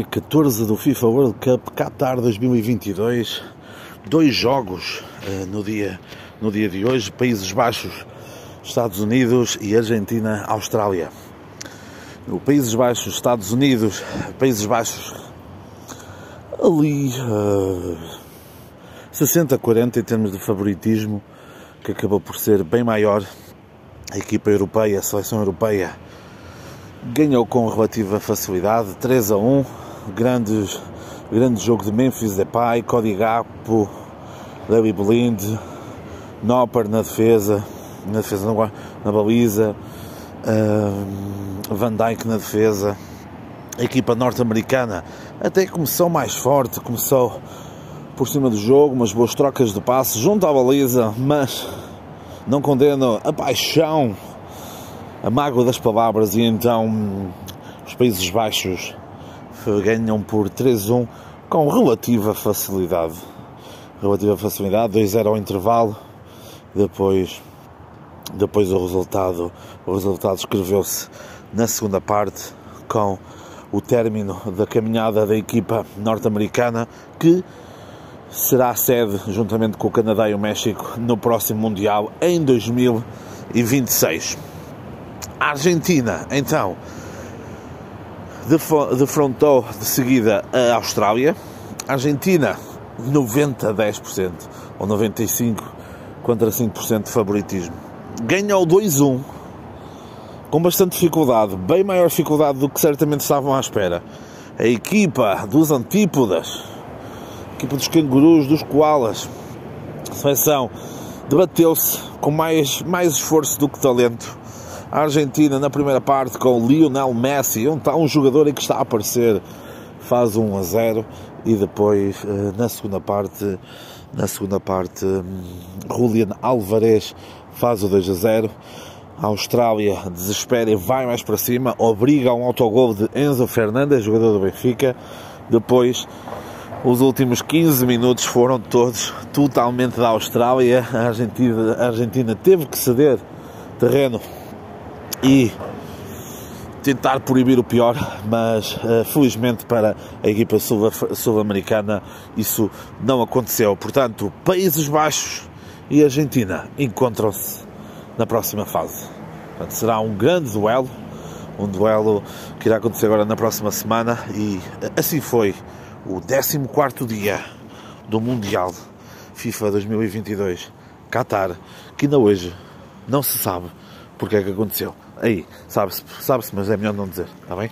14 do FIFA World Cup Qatar 2022. Dois jogos uh, no, dia, no dia de hoje: Países Baixos, Estados Unidos e Argentina, Austrália. No Países Baixos, Estados Unidos, Países Baixos, ali uh, 60-40 em termos de favoritismo, que acabou por ser bem maior. A equipa europeia, a seleção europeia ganhou com relativa facilidade, 3 a 1, grandes, grande jogo de Memphis Depay, Cody Gakpo, Levi Blind, Nopper na defesa, na defesa na, na baliza, uh, Van Dijk na defesa, a equipa norte-americana até começou mais forte, começou por cima do jogo, umas boas trocas de passos junto à baliza, mas não condeno a paixão a mágoa das palavras e então os Países Baixos ganham por 3-1 com relativa facilidade. Relativa facilidade, 2-0 ao intervalo. Depois, depois o resultado, o resultado escreveu-se na segunda parte com o término da caminhada da equipa norte-americana que será sede juntamente com o Canadá e o México no próximo Mundial em 2026. A Argentina, então, defrontou de seguida a Austrália. A Argentina, 90 a 10%, ou 95 contra 5% de favoritismo. Ganhou 2-1, com bastante dificuldade, bem maior dificuldade do que certamente estavam à espera. A equipa dos antípodas, a equipa dos cangurus, dos koalas, a seleção debateu-se com mais, mais esforço do que talento a Argentina na primeira parte com Lionel Messi, um, um jogador em que está a aparecer, faz 1 a 0 e depois eh, na segunda parte, na segunda parte, hum, Julian Alvarez faz o 2 a 0. A Austrália desespera e vai mais para cima, obriga um autogol de Enzo Fernandes, jogador do Benfica. Depois, os últimos 15 minutos foram todos totalmente da Austrália. A Argentina, a Argentina teve que ceder terreno e tentar proibir o pior, mas uh, felizmente para a equipa sul-americana isso não aconteceu. Portanto, Países Baixos e Argentina encontram-se na próxima fase. Portanto, será um grande duelo, um duelo que irá acontecer agora na próxima semana e uh, assim foi o 14 dia do Mundial FIFA 2022 Qatar, que ainda hoje não se sabe porque é que aconteceu. Aí, sabe-se, sabe mas é melhor não dizer, está bem?